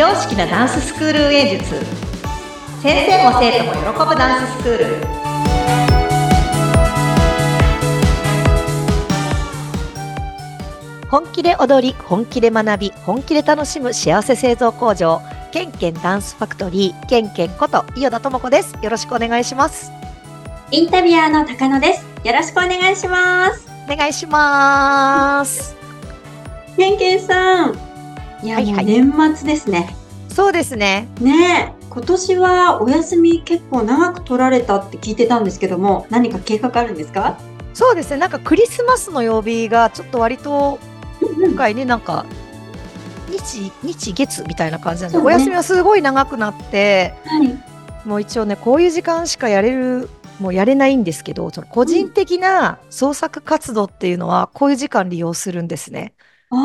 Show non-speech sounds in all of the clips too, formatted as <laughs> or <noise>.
常識なダンススクール運営術先生も生徒も喜ぶダンススクール本気で踊り本気で学び本気で楽しむ幸せ製造工場ケンケンダンスファクトリーケンケンこと伊予田智子ですよろしくお願いしますインタビュアーの高野です。よろしくお願いします。お願いしますケンケンさん。いや、はいはい。もう年末ですね。そうですね。ねえ、今年はお休み結構長く取られたって聞いてたんですけども、何か計画あるんですか？そうですね。なんかクリスマスの曜日がちょっと割と今回ねなんか日日月みたいな感じなんで、ね。お休みはすごい長くなってはい。もう一応ねこういう時間しかやれるもうやれないんですけどその個人的な創作活動っていうのはこういう時間利用するんですね。あ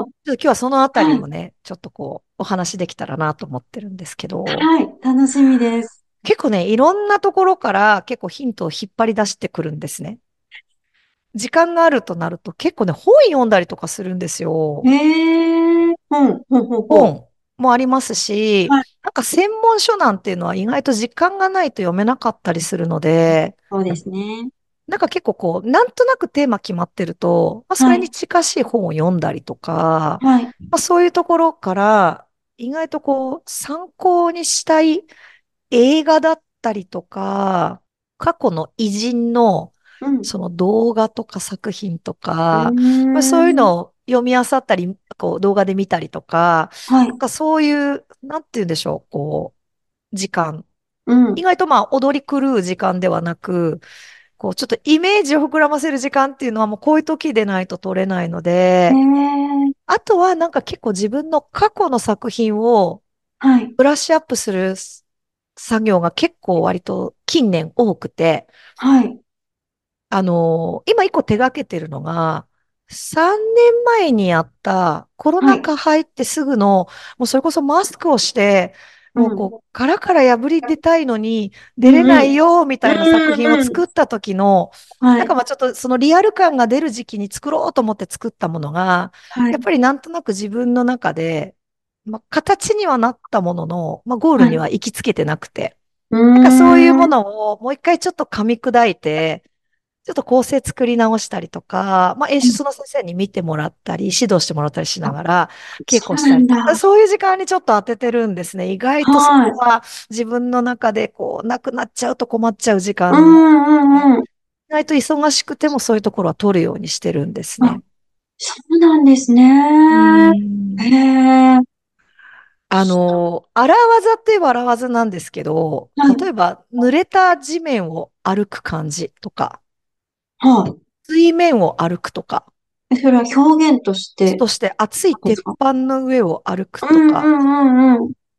あ、ちょっと今日はそのあたりもね、ちょっとこうお話できたらなと思ってるんですけどはい。楽しみです。結構ねいろんなところから結構ヒントを引っ張り出してくるんですね。時間があるとなると結構ね本読んだりとかするんですよ。へえ、ほん、ほん、ほん、ほん。本もありますし、はいなんか専門書なんていうのは意外と時間がないと読めなかったりするので、そうですね。なんか結構こう、なんとなくテーマ決まってると、まあ、それに近しい本を読んだりとか、はい。まあ、そういうところから、意外とこう、参考にしたい映画だったりとか、過去の偉人のうん。その動画とか作品とか、うーんまあ、そういうのを読み漁ったり、こう動画で見たりとか、はいなん。かそういう、なんて言うんでしょう、こう、時間。うん意。外とまあ踊り狂う時間ではなく、こうちょっとイメージを膨らませる時間っていうのはもうこういう時でないと取れないのであとはなんか結構自分の過去の作品をはい。ブラッシュアップする作業が結構割と近年多くて、はい。あのー今一個手掛けてるのが、3年前にやったコロナ禍入ってすぐの、もうそれこそマスクをして、もうこう、殻から破り出たいのに出れないよ、みたいな作品を作った時の、はい。なんかまあちょっとそのリアル感が出る時期に作ろうと思って作ったものが、はい。やっぱりなんとなく自分の中で、まあ形にはなったものの、まあゴールには行きつけてなくて、ななんかそういうものをもう一回ちょっと噛み砕いて、ちょっと構成作り直したりとか、まあ演出の先生に見てもらったり、指導してもらったりしながら、稽古したりとか、そういう時間にちょっと当ててるんですね。意外とそこは自分の中でこう、なくなっちゃうと困っちゃう時間、意うんうんうん。外と忙しくてもそういうところは取るようにしてるんですね。そうなんですね。うんへえ。あの、荒技って言えば荒技なんですけど、はい例えば濡れた地面を歩く感じとか、は水面を歩くとか、い。それは表現として。そして熱い鉄板の上を歩くとか。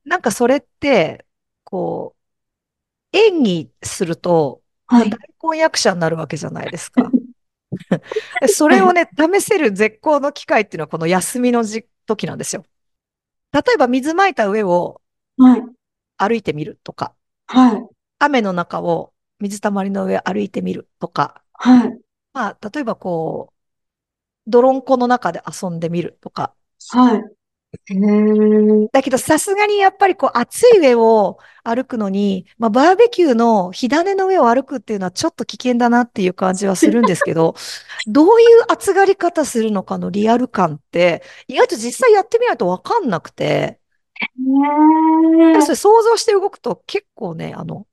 なんかそれって、こう、演技すると、はい。大根役者になるわけじゃないですか。<laughs> でそれをね、試せる絶好の機会っていうのはこの休みのじ時なんですよ。例えば水まいた上をはい。歩いてみるとか、はい。雨の中を水たまりの上歩いてみるとか、はい。まあ、例えばこう、泥んこの中で遊んでみるとか。はい。だけどさすがにやっぱりこう暑い上を歩くのに、まあバーベキューの火種の上を歩くっていうのはちょっと危険だなっていう感じはするんですけど、<laughs> どういう暑がり方するのかのリアル感って、意外と実際やってみないとわかんなくて、へそえ。れ想像して動くと結構ね、あの、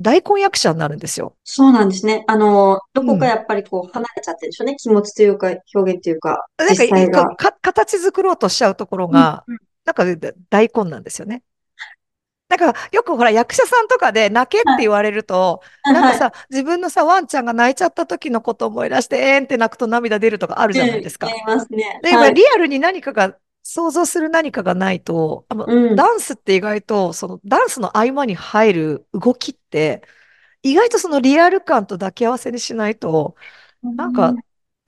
大根役者になるんですよ。そうなんですね。あの、どこうんかやっぱりこう離れちゃってるんでしょうね。気持ちというか、表現というか、なんか。か形作ろうとしちゃうところが、うんうんなんかね大根なんですよね。だからよくほら役者さんとかで泣けって言われると、なんかさ、自分のさ、ワンちゃんが泣いちゃった時のことを思い出して、えーんって泣くと涙出るとかあるじゃないですかうん。やりますね。で、はい。リアルに何かが、想像する何かがないと、あのうん。ダンスって意外と、そのダンスの合間に入る動きって、意外とそのリアル感と抱き合わせにしないと、なんか、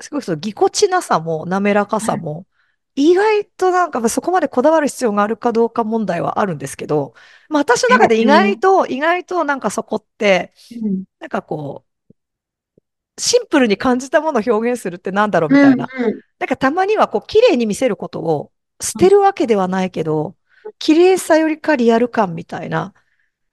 すごいそのぎこちなさも滑らかさも、意外となんかそこまでこだわる必要があるかどうか問題はあるんですけど、まあ私の中で意外と、意外となんかそこって、うん。なんかこう、シンプルに感じたものを表現するってなんだろうみたいな。なんかたまにはこう、綺麗に見せることを捨てるわけではないけど、綺麗さよりかリアル感みたいな。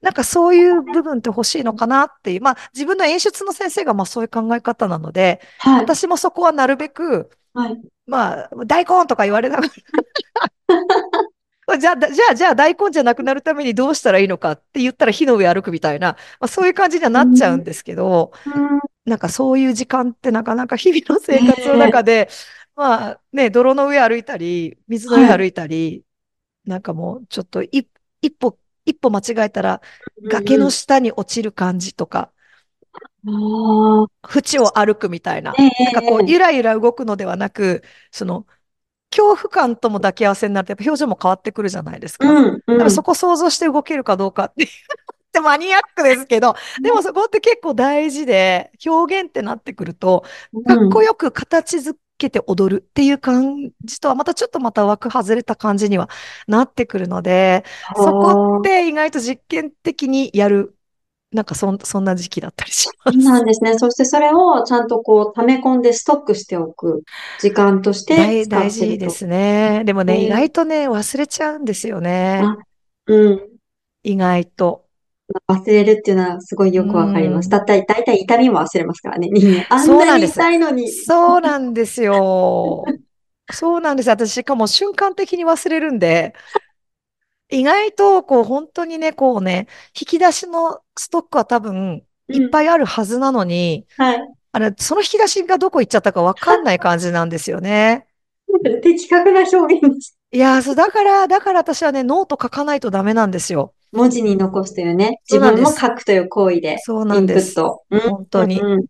なんかそういう部分って欲しいのかなっていう。まあ自分の演出の先生がまあそういう考え方なので、はい。私もそこはなるべく、はい。まあ大根とか言われながら <laughs> じゃあ、じゃあ、じゃあ大根じゃなくなるためにどうしたらいいのかって言ったら火の上歩くみたいな、まあ、そういう感じにはなっちゃうんうん。ですけど、うんなんかそういう時間ってなかなか日々の生活の中ええで、まあね、泥の上歩いたり、水の上歩はい。いたり、なんかもうちょっと一一歩、一歩間違えたら崖の。下に落ちる感じとか、縁を歩くみたいな。ええなんかこう、ええゆらゆら動くのではなく、その、恐怖感とも抱き合わせになると、やっぱ表情も変わってくるじゃないですか。うん、うん。だからそこ想像して動けるかどうかって <laughs> ってマニアックですけど、でもそこって結構大事で、表現ってなってくると、かっうん。こよく形づけて踊るっていう感じとは、またちょっとまた枠外れた感じにはなってくるので、あそこっあ、て意外と実験的にやる、なんかそん、そんな時期だったりしまそうなす。んですね。そしてそれをちゃんとこう、溜め込んでストックしておく時間として大、使大。事ですね。でもね、意ええ外とね、忘れちゃうんですよね。あ、うん。意外と。忘れるっていうのはすごいうよくわかります。だん。いたい、だいたい痛みも忘れますからね、人間。あんなにそうなんです。痛いのに。そうなんですよ。<laughs> そうなんです。私、しかも瞬間的に忘れるんで、意外と、こう、本当にね、こうね、引き出しのストックは多分、いっうん。ぱいあるはずなのに、はい。あれ、その引き出しがどこ行っちゃったかわかんない感じなんですよね。<laughs> 的確な表現です。いやー、そう、だから、だから私はね、ノート書かないとダメなんですよ。文字に残すというね、自分も。書くという行為でそうなんです。うん、本当に。うん、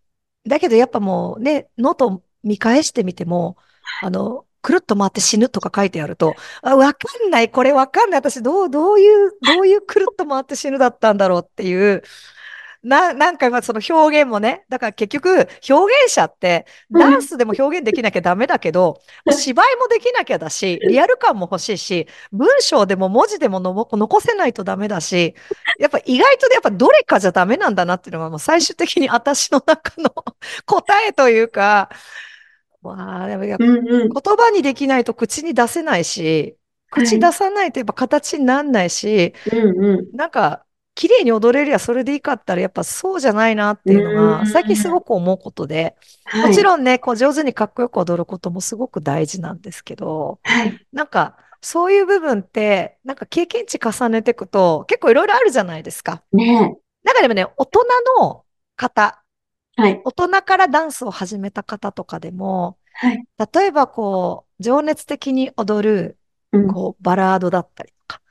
だけどやっぱもうね、ノート見返してみても、あの、くるっと回って死ぬとか書いてあると、あ、わかんない、これわかんない。私どう、どういう、どういうくるっと回って死ぬだったんだろうっていう、な、なんかまあその表現もね、だから結局表現者ってうん。ダンスでも表現できなきゃダメだけど、お芝居もできなきゃだし、リアル感も欲しいし、文章でも文字でも残せないとダメだし、やっぱ意外とやっぱどれかじゃダメなんだなっていうのがもう最終的に私の中の <laughs> 答えというか、まあ言葉にできないと口に出せないし、口出はい。さないとやっぱ形にならないし、うん、うん。なんか、綺麗に踊れりゃそれでいいかったら、やっぱそうじゃないなっうていうのが、最近す。ごく思うことで、もはい。ちろんね、こう上手にかっこよく踊ることもすごく大事なんですけど、はい。なんか、そういう部分って、なんか経験値重ねていくと、結構いろいろあるじゃないですか。ねなんかでもね、大人の方、え。はい。大人からダンスを始めた方とかでも、はい。例えばこう、情熱的に踊る、うん。こう、バラードだったりとか、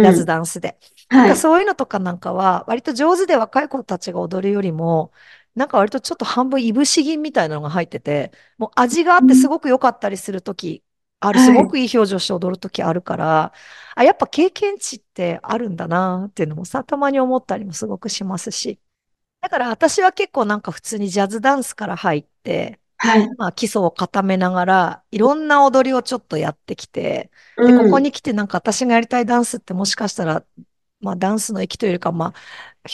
ジャズうん。ダンスで。なんかはい。そういうのとかなんかは、割と上手で若い子たちが踊るよりも、なんか割とちょっと半分いぶし銀みたいなのが入ってて、もう味があってすうんごく良かったりするときある、すはい。ごくいい表情して踊るときあるから、あ、やっぱ経験値ってあるんだなっていうのもさ、たまに思ったりもすごくしますし。だから私は結構なんか普通にジャズダンスから入って、はい。まあ、基礎を固めながら、いろんな踊りをちょっとやってきて、うで、ここん。に来てなんか私がやりたいダンスってもしかしたら、まあ、ダンスの域というよりか、まあ、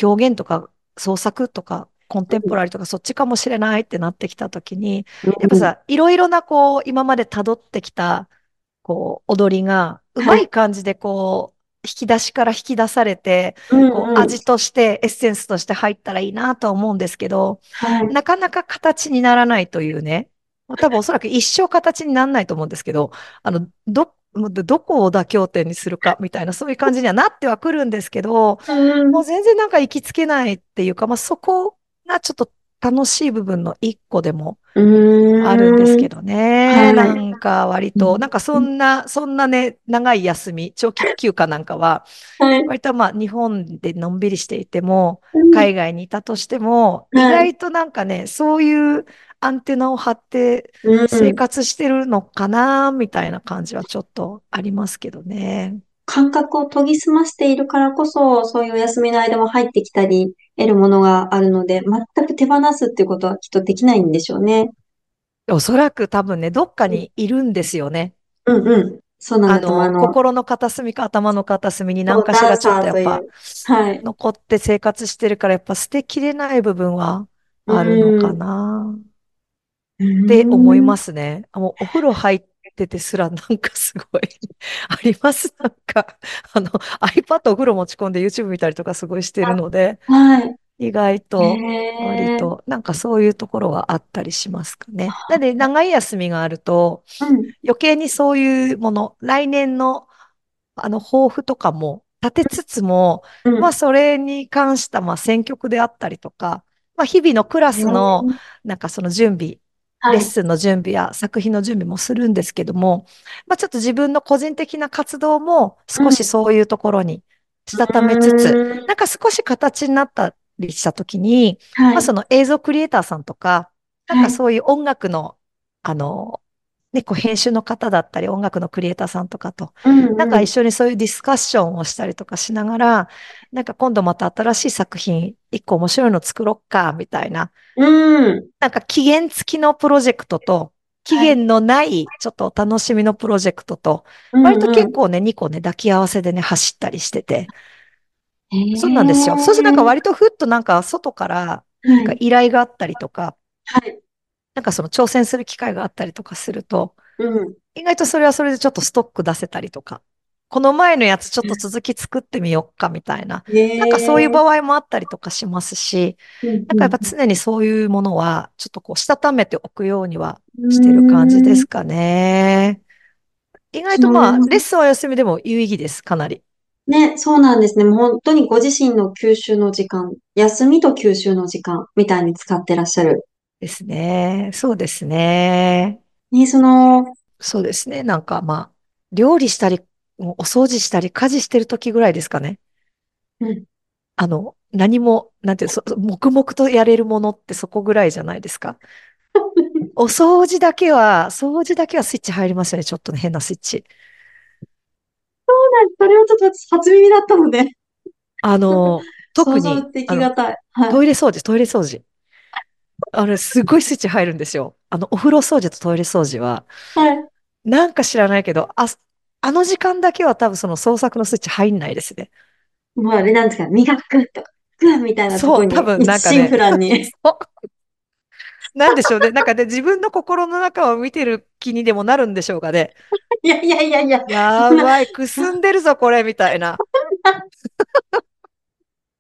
表現とか創作とか、コンテンポラリーとかそっちかもしれないってなってきたときに、うん。やっぱさ、いろいろなこう、今まで辿ってきた、こう、踊りが、うまいはい。感じでこう、引き出しから引き出されて、こう、うんうん。味として、エッセンスとして入ったらいいなとは思うんですけど、はい。なかなか形にならないというね。多分おそらく一生形にならないと思うんですけど、あの、ど、どこを妥協点にするかみたいな、そういう感じにはなってはくるんですけど、うん。もう全然なんか行きつけないっていうか、まあそこがちょっと楽しい部分の一個でもうあるんです。けどね。はい。なんか割と、うんなんかそんな、そんなね、長い休み、長期休暇なんかは、はい。割とまあ日本でのんびりしていても、うん海外にいたとしても、意はい。外となんかね、そういうアンテナを張ってうん。生活してるのかな、みたいな感じはちょっとありますけどね。感覚を研ぎ澄ましているからこそ、そういうお休みの間も入ってきたり、得るものがあるので、全く手放すっていうことはきっとできないんでしょうね。おそらく多分ね、どっかにいるんですよね。うんうん。そうなんだ。ああの、の、心の片隅か頭の片隅に何かしらちょっとやっぱ。はい。残って生活してるから、やっぱ捨てきれない部分はうあるのかん。なうって思いん。ますね。あもうお風呂入っってですらなんかすごい <laughs> あります。なんか、あの、iPad お風呂持ち込んで YouTube 見たりとかすごいしてるので、はい。意外へと、割え。と、なんかそういうところはあったりしますかね。なので、長い休みがあると、うん、余計にそういうもの、来年の、あの、抱負とかも立てつつも、うん。まあ、それに関した、まあ、選曲であったりとか、まあ、日々のクラへスの、え。なんかその準備、はい。レッスンの準備や作品の準備もするんですけども、まあ、ちょっと自分の個人的な活動もうん。少しそういうところにしたためつつ、うーん。なんか少し形になったりしたときに、まあ、はい。その映像クリエイターさんとか、なんはい。かそういう音楽の、あの、ね、こう編集の方だったり、音楽のクリエイターさんとかと、なんうんうん。か一緒にそういうディスカッションをしたりとかしながら、なんか今度また新しい作品、一個面白いの作ろっか、みたいな、うん。なんか期限付きのプロジェクトと、期はい。限のないちょっとお楽しみのプロジェクトと、う割とんうん。結構ね、2個ね、抱き合わせでね、走ったりしてて、へそうなんですよ。そうするとなんかえ。割とふっとなんか外からなんかはい。依頼があったりとか、はい。なんかその挑戦する機会があったりとかすると、うん。意外とそれはそれでちょっとストック出せたりとか、この前のやつちょっと続き作ってみよっかみたいな、へなんかそういうえ。場合もあったりとかしますし、うんなんかやっぱうん常にそういうものはちょっとこうしたためておくようにはうしてる感じで。すかね。意外とまあ、レッスンは休みでも有意義です、かなり。ね、そうなんですね。もう本当にご自身の吸収の時間、休みと吸収の時間みたいに使ってらっしゃる。ですね。そうですね。ね、その、そうですね。なんかまあ、料理したり、お掃除したり、家事してる時ぐらいですかね。うん。あの、何も、なんていう、そ、黙々とやれるものってそこぐらいじゃないですか。<laughs> お掃除だけは、掃除だけはスイッチ入りますよね。ちょっとね、変なスイッチ。それをちょっと私初耳だったので、あの、想 <laughs> 特に。トイレ掃除、トイレ掃除。あれ、すごいスイッチ入るんですよ。あの、お風呂掃除とトイレ掃除は、はい。なんか知らないけど、あ、あの時間だけは多分その創作のスイッチ入んないですね。もうあれなんですか、磨くとか、ふみたいなとそう、多こに分一心不なんかね、乱に。そうなんでしょうね。なんかね、自分の心の中を見てる気にでもなるんでしょうかね。いやいやいやいや、やばい、くすんでるぞ、これ、みたいな。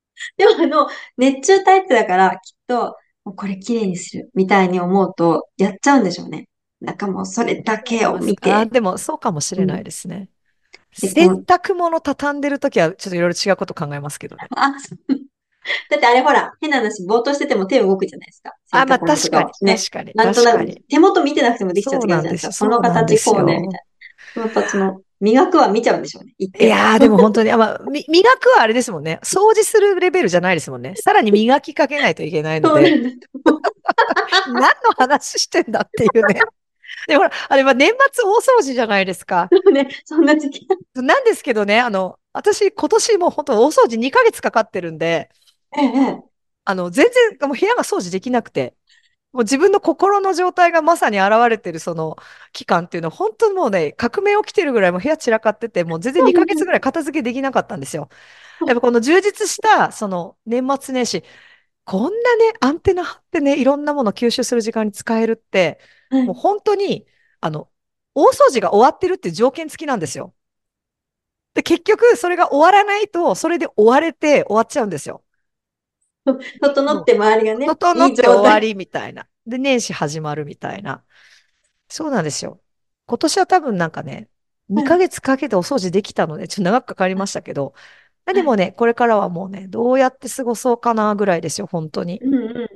<laughs> でもあの、熱中タイプだから、きっと、もうこれ綺麗にする、みたいに思うと、やっちゃうんでしょうね。なんかもうそれだけを見て、でもそうかもしれなうん。いですね。う、洗濯物畳んでるときはちょっといろいろ違うこと考えますけどね。あ、<laughs> だってあれほら、変な話、ぼーっとしてても手動くじゃないですか。洗あ、まあ確かに、ね。確かに、なんとなく。手元見てなくてもできちゃうそう時あるじゃないですか。そうなんで形こうね、みた。いな。やっぱその、磨くは見ちゃうんでしょうね。い。やー、<laughs> でも本当に、あ、まあ、み、磨くはあれですもんね。掃除するレベルじゃないですもんね。さらに磨きかけないといけないので。<laughs> 何の話してんだっていうね。で、ほら、あれは年末大掃除じゃないですか。ね、そんな時期。なんですけどね、あの、私今年もう本当大掃除2ヶ月かかってるんで、ええ、えあの、全然もう部屋が掃除できなくて、もう自分の心の状態がまさに現れてるその期間っていうのは、本当にもうね、革命起きてるぐらいもう部屋散らかってて、もう全然2ヶ月ぐらい片付けできなかったんですよ。やっぱこの充実したその年末年始、こんなね、アンテナ張ってね、いろんなものを吸収する時間に使えるって、え、はい。もう本当に、あの、大掃除が終わってるっていう条件付きなんですよ。で、結局、それが終わらないと、それで終われて終わっちゃうんですよ。<laughs> 整って周りがね、整って。終わりみたいな。で、年始始まるみたいな。そうなんですよ。今年は多分なんかね、2はい。ヶ月かけてお掃除できたので、ちょっと長くかかりましたけど、はい。でもね、これからはもうね、どうやって過ごそうかなぐらいですよ、本当に。うんうん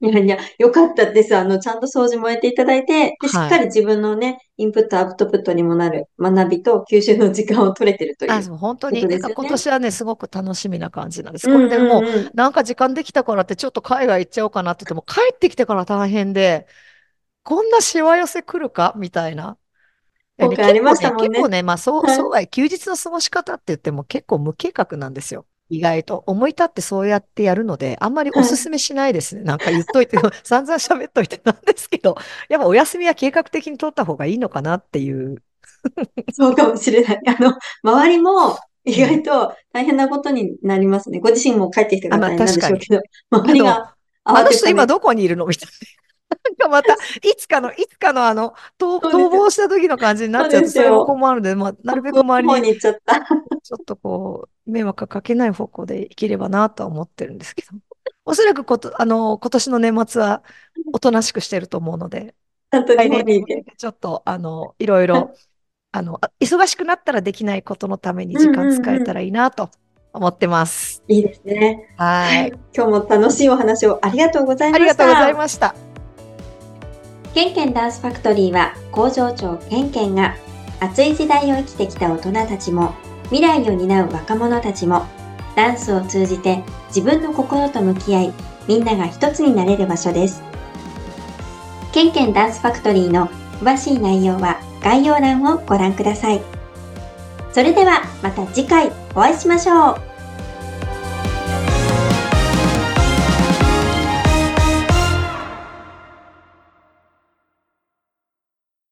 うん。いやいや、よかったです。あの、ちゃんと掃除もやっていただいて、で、しっはい。かり自分のね、インプット、アウトプットにもなる学びと吸収の時間を取れてるといあ、うそう、本当に、なんか。今年はね、すごく楽しみな感じなんです。うんこれでもう、うんうん。なんか時間できたからってちょっと海外行っちゃおうかなって言っても、帰ってきてから大変で、こんなしわ寄せ来るかみたいな。今回ありま結構ね、したもんね。結構ね、まあそう、はい。そうは休日の過ごし方って言っても結構無計画なんですよ。意外と。思い立ってそうやってやるので、あんまりおはい。すすめしないですね。<laughs> なんか言っといて、散々喋っといてなんですけど、やっぱお休みは計画的に取った方がいいのかなっていう。そうかもしれない。あの、周りも意うん。外と大変なことになりますね。ご自身も帰ってきたあ、からまあ大変なん確かに。でしょうけど、周りがあの人。今どこにいるのみたいな。かまた、いつかの、いつかのあの、逃逃亡した時の感じになっちゃうと、それも困るので、まあ、なるべく周りにちょっとこう、迷惑がかけない方向でいければなとは思ってるんですけど。おそらくこと、あの、今年の年末はおとなしくしてると思うので、ちょっと、あの、いろいろ、あの、あ忙しくなったらできないことのために時間使えたらいいなと思ってます。いいですね。ははいい。。今日も楽しいお話をありがとうございました。ありがとうございました。ケンケンダンスファクトリーは工場長ケンケンが熱い時代を生きてきた大人たちも未来を担う若者たちもダンスを通じて自分の心と向き合いみんなが一つになれる場所です。ケンケンダンスファクトリーの詳しい内容は概要欄をご覧ください。それではまた次回お会いしましょう。